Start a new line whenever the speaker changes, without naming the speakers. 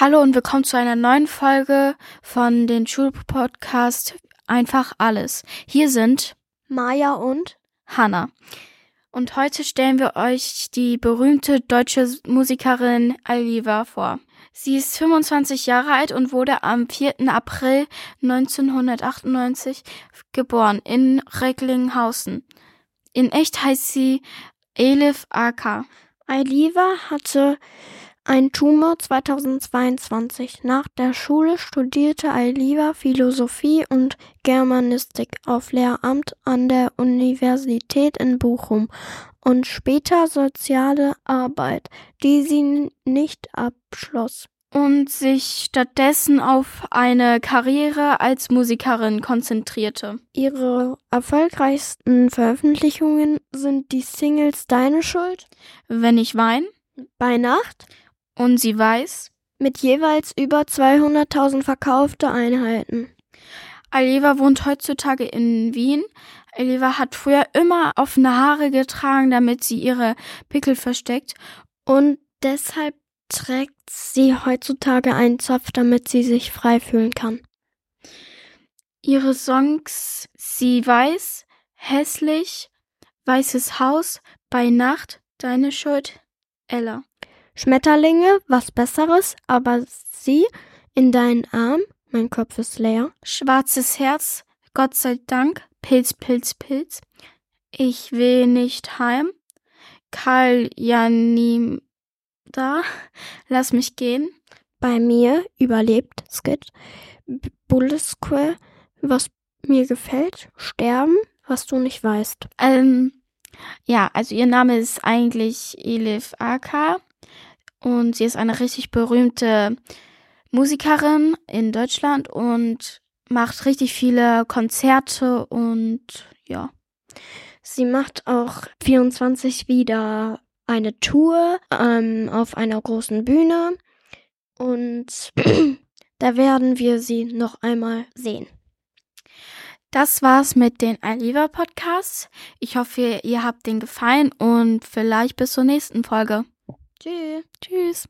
Hallo und willkommen zu einer neuen Folge von den Schulpodcast Einfach alles. Hier sind
Maja und
Hanna. Und heute stellen wir euch die berühmte deutsche Musikerin Aliva vor. Sie ist 25 Jahre alt und wurde am 4. April 1998 geboren in Recklinghausen. In echt heißt sie Elif Aka.
Aliva hatte ein Tumor 2022. Nach der Schule studierte Aliva Philosophie und Germanistik auf Lehramt an der Universität in Bochum und später Soziale Arbeit, die sie nicht abschloss.
Und sich stattdessen auf eine Karriere als Musikerin konzentrierte.
Ihre erfolgreichsten Veröffentlichungen sind die Singles Deine Schuld,
Wenn ich wein
Bei Nacht
und sie weiß,
mit jeweils über 200.000 verkaufte Einheiten.
Aliva wohnt heutzutage in Wien. Aliva hat früher immer offene Haare getragen, damit sie ihre Pickel versteckt.
Und deshalb trägt sie heutzutage einen Zopf, damit sie sich frei fühlen kann.
Ihre Songs Sie weiß, hässlich, weißes Haus, bei Nacht, deine Schuld, Ella.
Schmetterlinge, was Besseres, aber sie in deinen Arm, mein Kopf ist leer.
Schwarzes Herz, Gott sei Dank, Pilz, Pilz, Pilz. Ich will nicht heim. Karl Janim da, lass mich gehen.
Bei mir überlebt Skid. Bullet Square, was mir gefällt. Sterben, was du nicht weißt.
Ähm, ja, also ihr Name ist eigentlich Elif Aka und sie ist eine richtig berühmte Musikerin in Deutschland und macht richtig viele Konzerte und ja.
Sie macht auch 24 wieder eine Tour ähm, auf einer großen Bühne und da werden wir sie noch einmal sehen.
Das war's mit den Aliva Podcasts. Ich hoffe, ihr habt den gefallen und vielleicht bis zur nächsten Folge.
Tschüss.
Tschüss.